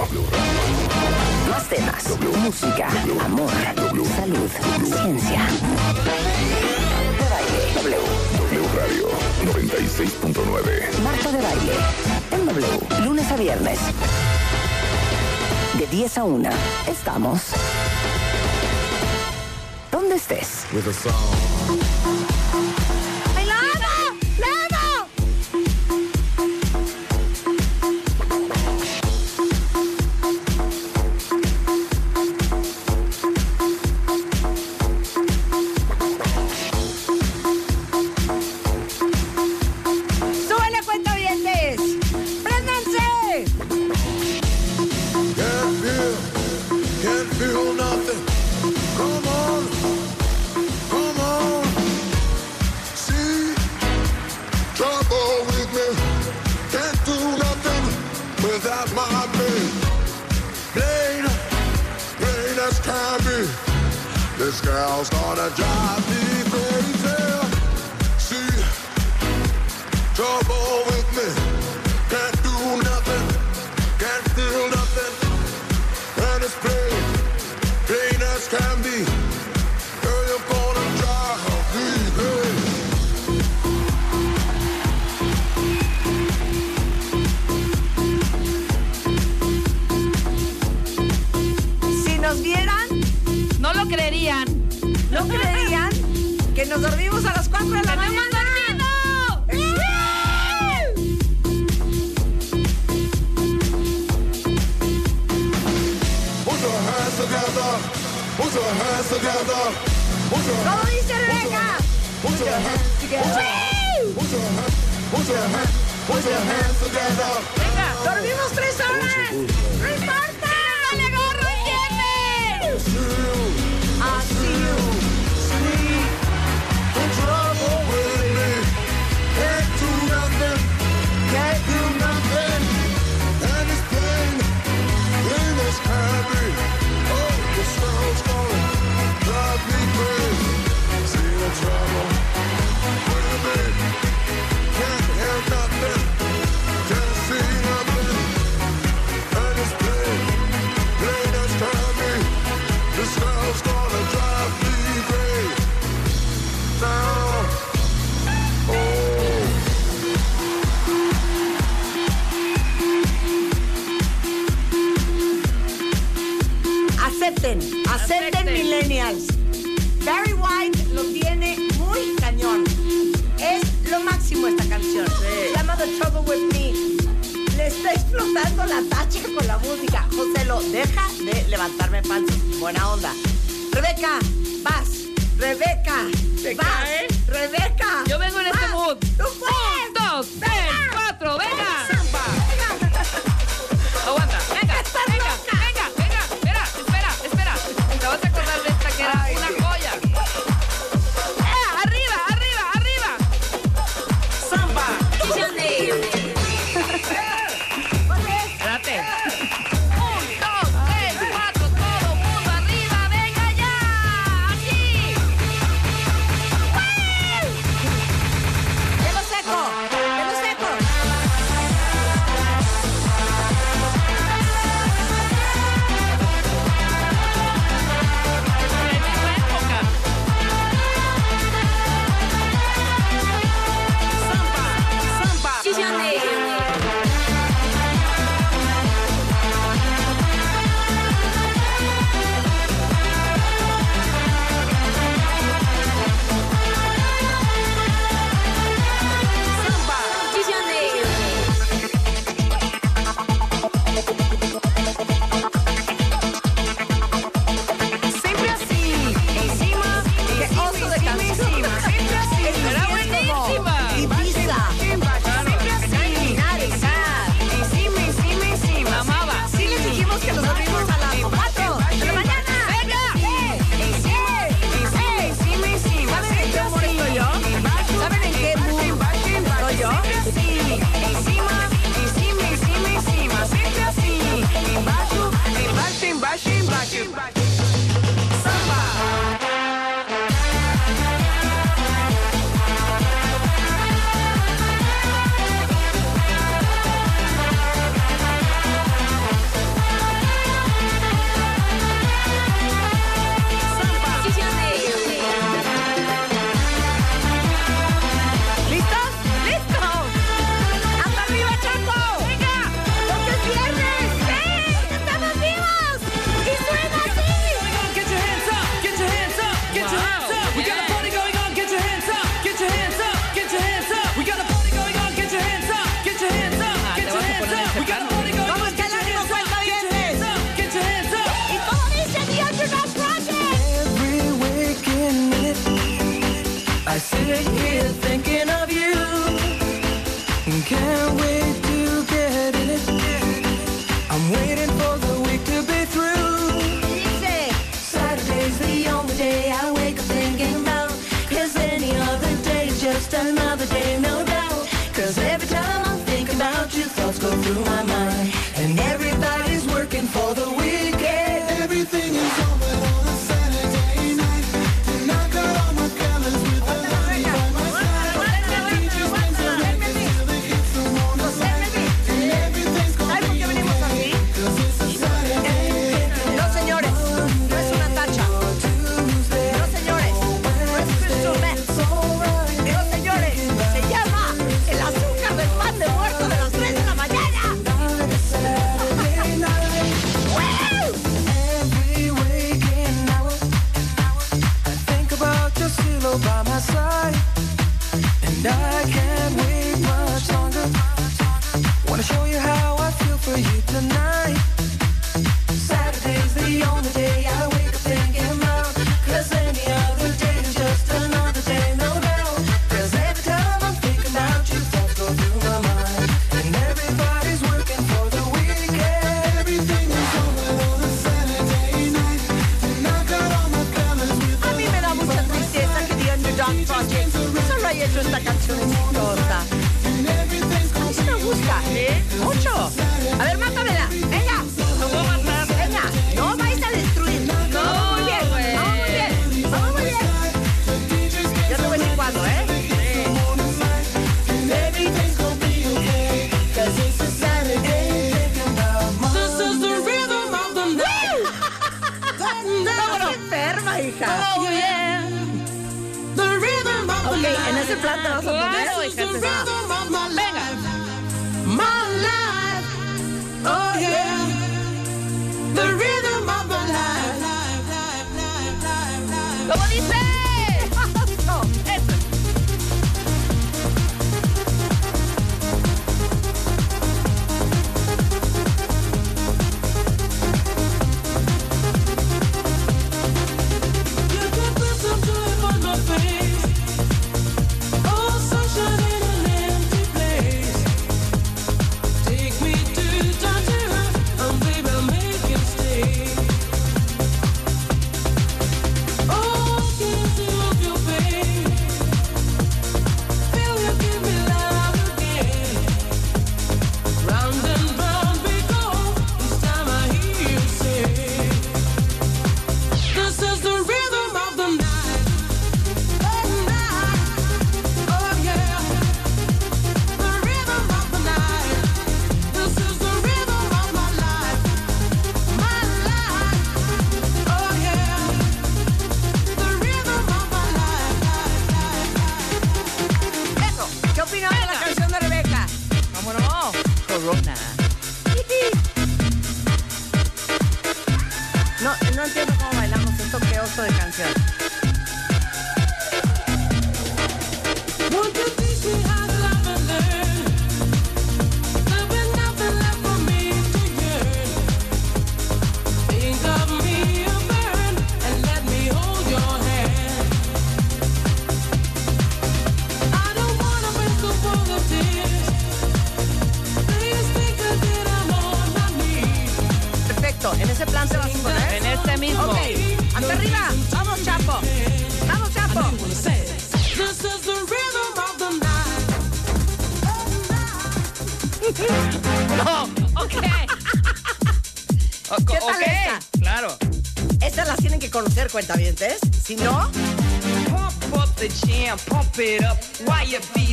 W Radio. W. Más temas, música, amor, salud, ciencia. De baile, W. W Radio 96.9. Marta de baile, en W, lunes a viernes. De 10 a 1, estamos. ¿Dónde estés? ¡Súbele, nos dormimos a las 4 de la mañana. Put your hands together. Put your hands together. Put your ¿Cómo dice Rebeca? Put your hands together. Está explotando la tacha con la música. José, lo deja de levantarme falsos. Buena onda. Rebeca, vas. Rebeca, vas. cae. Rebeca. Yo vengo en este mood. Tú puedes. Un, dos, tres, can't wait to get it. I'm waiting for the week to be through. Saturday's the only day I wake up thinking about. Cause any other day's just another day, no doubt. Cause every time I'm thinking about you, thoughts go through my mind. Sorry, it's just a cartoon. check this out. My life. my life, oh yeah, the rhythm of my life. So what?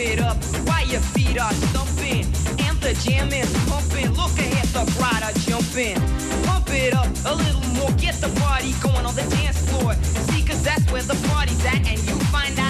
it up while your feet are thumping and the jam is pumping. Look ahead, the crowd are jumping. Pump it up a little more, get the party going on the dance floor. See, cause that's where the party's at, and you find out.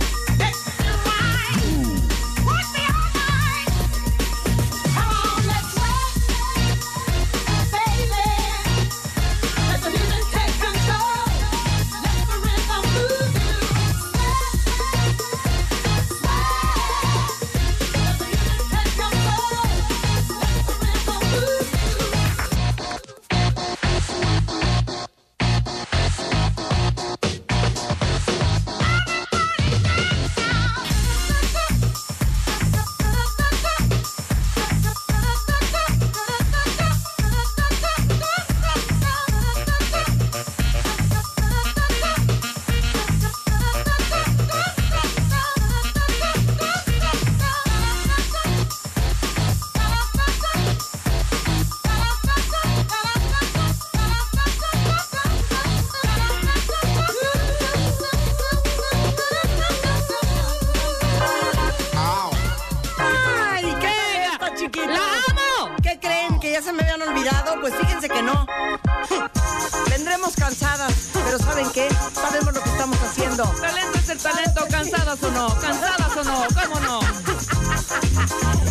¿Cómo no? ¿Cómo no?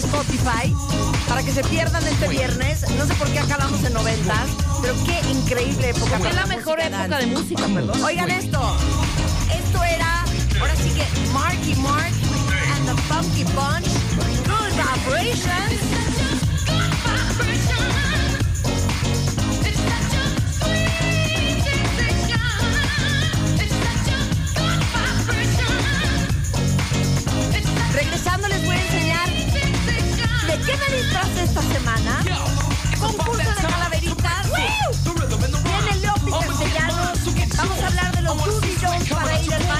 Spotify para que se pierdan este viernes. No sé por qué acabamos en noventas, pero qué increíble época. Es la mejor época de música, perdón. Oigan esto. Esto era, ahora sí que Marky Mark and the Funky Bunch. Good vibrations. Esta semana. Concurso de calaveritas. Viene Leopi Castellanos. Vamos a hablar de los Jones para ir al baño.